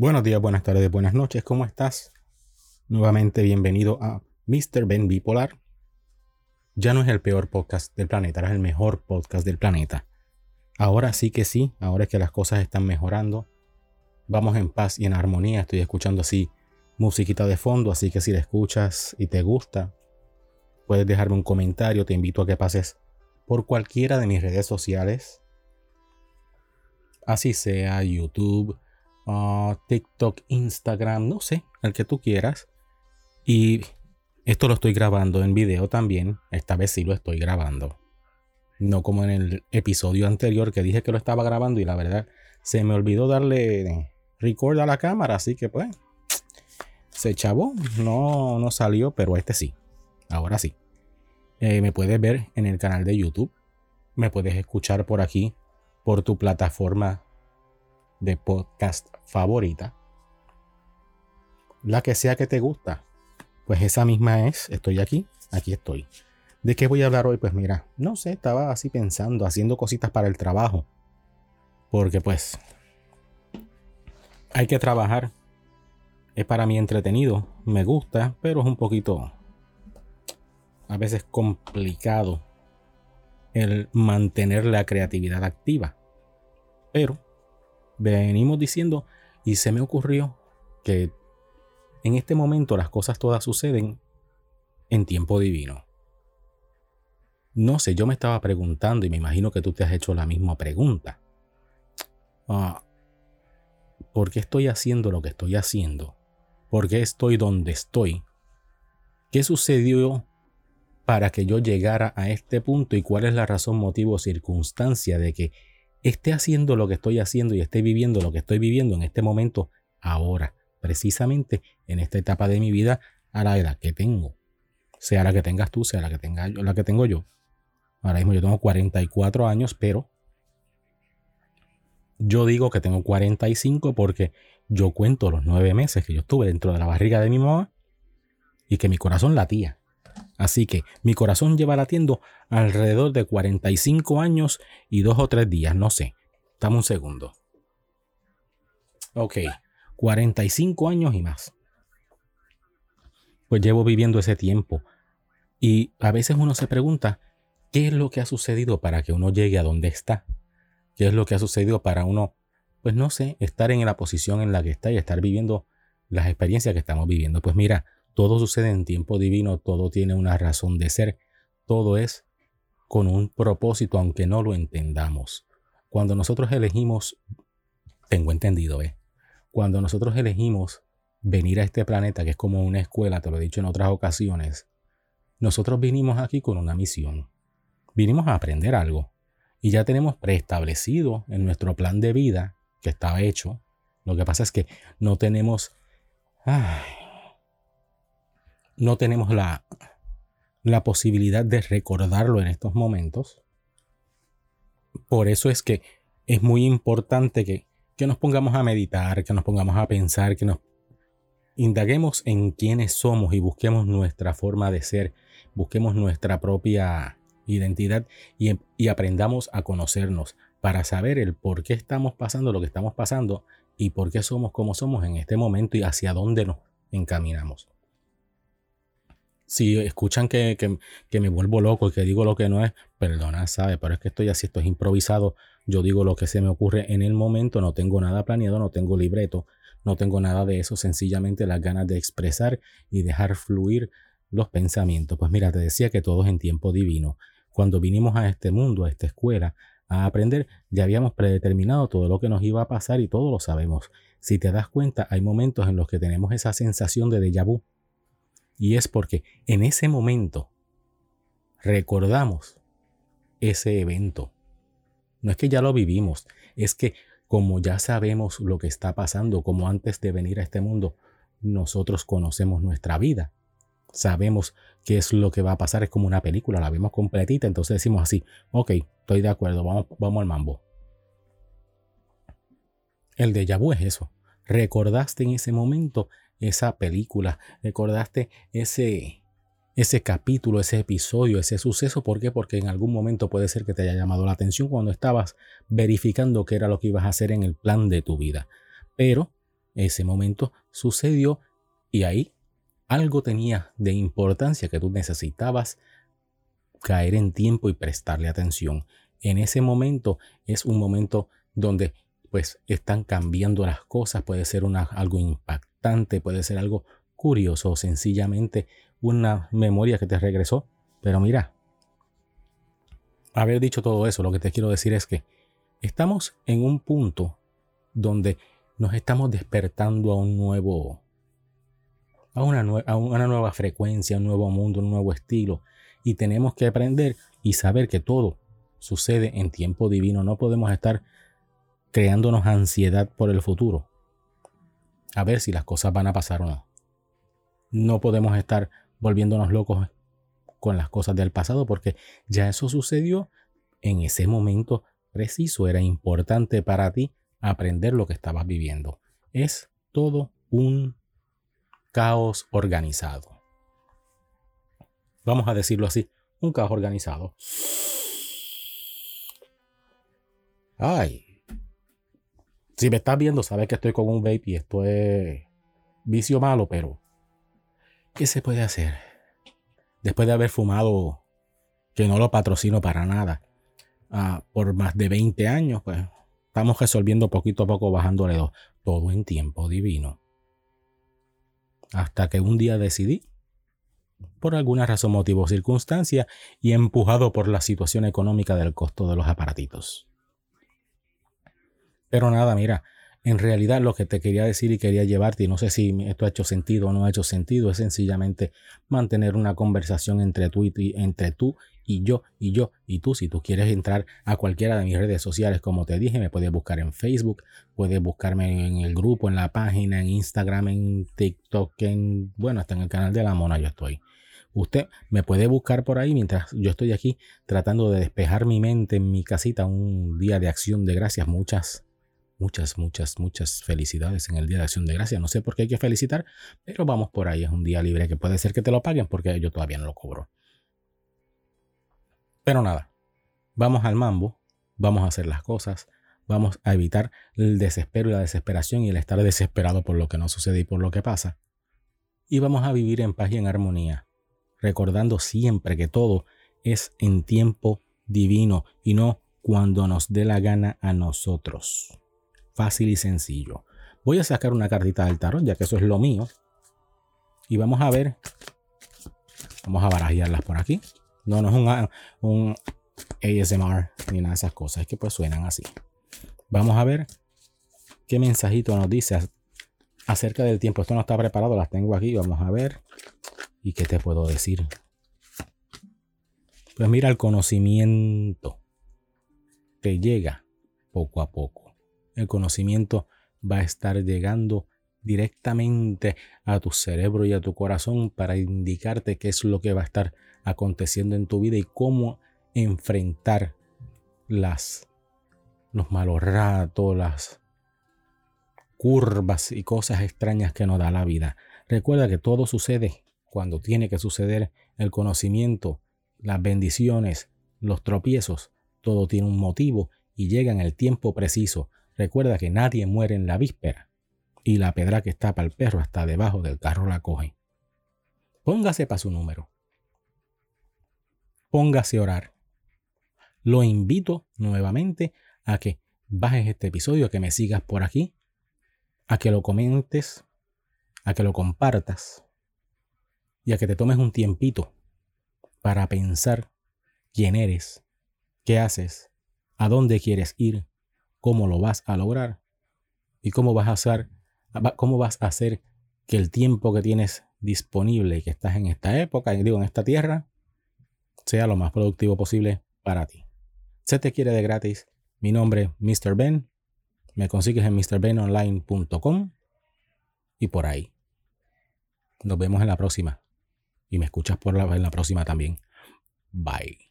Buenos días, buenas tardes, buenas noches, ¿cómo estás? Nuevamente bienvenido a Mr. Ben Bipolar. Ya no es el peor podcast del planeta, es el mejor podcast del planeta. Ahora sí que sí, ahora que las cosas están mejorando, vamos en paz y en armonía. Estoy escuchando así musiquita de fondo, así que si la escuchas y te gusta, puedes dejarme un comentario. Te invito a que pases por cualquiera de mis redes sociales, así sea YouTube, uh, TikTok, Instagram, no sé, el que tú quieras. Y esto lo estoy grabando en video también. Esta vez sí lo estoy grabando. No como en el episodio anterior que dije que lo estaba grabando y la verdad se me olvidó darle record a la cámara. Así que pues se chavó. No, no salió, pero este sí. Ahora sí. Eh, me puedes ver en el canal de YouTube. Me puedes escuchar por aquí, por tu plataforma de podcast favorita. La que sea que te gusta. Pues esa misma es, estoy aquí, aquí estoy. ¿De qué voy a hablar hoy? Pues mira, no sé, estaba así pensando, haciendo cositas para el trabajo. Porque pues hay que trabajar. Es para mí entretenido, me gusta, pero es un poquito a veces complicado el mantener la creatividad activa. Pero venimos diciendo y se me ocurrió que en este momento las cosas todas suceden en tiempo divino. No sé, yo me estaba preguntando y me imagino que tú te has hecho la misma pregunta. Ah, ¿Por qué estoy haciendo lo que estoy haciendo? ¿Por qué estoy donde estoy? ¿Qué sucedió para que yo llegara a este punto y cuál es la razón, motivo circunstancia de que esté haciendo lo que estoy haciendo y esté viviendo lo que estoy viviendo en este momento ahora, precisamente en esta etapa de mi vida a la edad que tengo. Sea la que tengas tú, sea la que tenga yo, la que tengo yo. Ahora mismo yo tengo 44 años, pero yo digo que tengo 45 porque yo cuento los nueve meses que yo estuve dentro de la barriga de mi mamá y que mi corazón latía. Así que mi corazón lleva latiendo alrededor de 45 años y dos o tres días, no sé. Dame un segundo. Ok, 45 años y más. Pues llevo viviendo ese tiempo. Y a veces uno se pregunta, ¿qué es lo que ha sucedido para que uno llegue a donde está? ¿Qué es lo que ha sucedido para uno, pues no sé, estar en la posición en la que está y estar viviendo las experiencias que estamos viviendo? Pues mira, todo sucede en tiempo divino, todo tiene una razón de ser, todo es con un propósito, aunque no lo entendamos. Cuando nosotros elegimos, tengo entendido, ¿eh? Cuando nosotros elegimos venir a este planeta, que es como una escuela, te lo he dicho en otras ocasiones, nosotros vinimos aquí con una misión. Vinimos a aprender algo. Y ya tenemos preestablecido en nuestro plan de vida, que estaba hecho. Lo que pasa es que no tenemos no tenemos la, la posibilidad de recordarlo en estos momentos. Por eso es que es muy importante que, que nos pongamos a meditar, que nos pongamos a pensar, que nos indaguemos en quiénes somos y busquemos nuestra forma de ser, busquemos nuestra propia identidad y, y, aprendamos a conocernos para saber el por qué estamos pasando lo que estamos pasando y por qué somos como somos en este momento y hacia dónde nos encaminamos si escuchan que, me vuelvo loco y que digo lo que no es, perdona, ¿sabe? Pero es que estoy así, esto es improvisado. Yo digo lo que se me ocurre en el momento, no tengo nada planeado, no tengo libreto, no tengo nada de eso, sencillamente las ganas de expresar y dejar fluir los pensamientos. Pues mira, te decía que todo es en tiempo divino. Cuando vinimos a este mundo, a esta escuela, a aprender, ya habíamos predeterminado todo lo que nos iba a pasar y todo lo sabemos. Si te das cuenta, hay momentos en los que tenemos esa sensación de déjà vu y es porque en ese momento recordamos ese evento. No es que ya lo vivimos, es que como ya sabemos lo que está pasando, como antes de venir a este mundo, nosotros conocemos nuestra vida. Sabemos qué es lo que va a pasar, es como una película, la vemos completita, entonces decimos así, ok, estoy de acuerdo, vamos, vamos al mambo. El de vu es eso. Recordaste en ese momento esa película, recordaste ese, ese capítulo, ese episodio, ese suceso. ¿Por qué? Porque en algún momento puede ser que te haya llamado la atención cuando estabas verificando qué era lo que ibas a hacer en el plan de tu vida. Pero ese momento sucedió y ahí algo tenía de importancia que tú necesitabas caer en tiempo y prestarle atención. En ese momento es un momento donde pues están cambiando las cosas, puede ser una, algo impactante, puede ser algo curioso, sencillamente una memoria que te regresó. Pero mira, haber dicho todo eso, lo que te quiero decir es que estamos en un punto donde nos estamos despertando a un nuevo, a una, a una nueva frecuencia, un nuevo mundo, un nuevo estilo. Y tenemos que aprender y saber que todo sucede en tiempo divino. No podemos estar creándonos ansiedad por el futuro. A ver si las cosas van a pasar o no. No podemos estar volviéndonos locos con las cosas del pasado porque ya eso sucedió en ese momento preciso. Era importante para ti aprender lo que estabas viviendo. Es todo un caos organizado. Vamos a decirlo así, un caos organizado. Ay. Si me estás viendo, sabes que estoy con un vape y esto es vicio malo, pero ¿qué se puede hacer? Después de haber fumado, que no lo patrocino para nada, ah, por más de 20 años, pues estamos resolviendo poquito a poco, bajándole dos. Todo en tiempo divino. Hasta que un día decidí, por alguna razón, motivo o circunstancia, y empujado por la situación económica del costo de los aparatitos pero nada, mira, en realidad lo que te quería decir y quería llevarte, y no sé si esto ha hecho sentido o no ha hecho sentido, es sencillamente mantener una conversación entre tú y, entre tú y yo y yo y tú. Si tú quieres entrar a cualquiera de mis redes sociales, como te dije, me puedes buscar en Facebook, puedes buscarme en el grupo, en la página, en Instagram, en TikTok, en, bueno, hasta en el canal de la mona yo estoy. Usted me puede buscar por ahí mientras yo estoy aquí tratando de despejar mi mente en mi casita, un día de acción de gracias. Muchas muchas, muchas, muchas felicidades en el Día de Acción de Gracia. No sé por qué hay que felicitar, pero vamos por ahí. Es un día libre que puede ser que te lo paguen porque yo todavía no lo cobro. Pero nada, vamos al mambo, vamos a hacer las cosas, vamos a evitar el desespero y la desesperación y el estar desesperado por lo que no sucede y por lo que pasa. Y vamos a vivir en paz y en armonía, recordando siempre que todo es en tiempo divino y no cuando nos dé la gana a nosotros fácil y sencillo. Voy a sacar una cartita del tarot, ya que eso es lo mío. Y vamos a ver. Vamos a barajearlas por aquí. No, no es un, un ASMR ni nada de esas cosas. Es que pues suenan así. Vamos a ver qué mensajito nos dice acerca del tiempo. Esto no está preparado, las tengo aquí. Vamos a ver. ¿Y qué te puedo decir? Pues mira, el conocimiento te llega poco a poco el conocimiento va a estar llegando directamente a tu cerebro y a tu corazón para indicarte qué es lo que va a estar aconteciendo en tu vida y cómo enfrentar las los malos ratos, las curvas y cosas extrañas que nos da la vida. Recuerda que todo sucede cuando tiene que suceder el conocimiento, las bendiciones, los tropiezos, todo tiene un motivo y llega en el tiempo preciso Recuerda que nadie muere en la víspera y la pedra que está para el perro hasta debajo del carro la coge. Póngase para su número. Póngase a orar. Lo invito nuevamente a que bajes este episodio, a que me sigas por aquí, a que lo comentes, a que lo compartas y a que te tomes un tiempito para pensar quién eres, qué haces, a dónde quieres ir, cómo lo vas a lograr y cómo vas a hacer, cómo vas a hacer que el tiempo que tienes disponible y que estás en esta época, digo, en esta tierra, sea lo más productivo posible para ti. Se te quiere de gratis. Mi nombre es Mr. Ben. Me consigues en mrbenonline.com y por ahí. Nos vemos en la próxima. Y me escuchas por la, en la próxima también. Bye.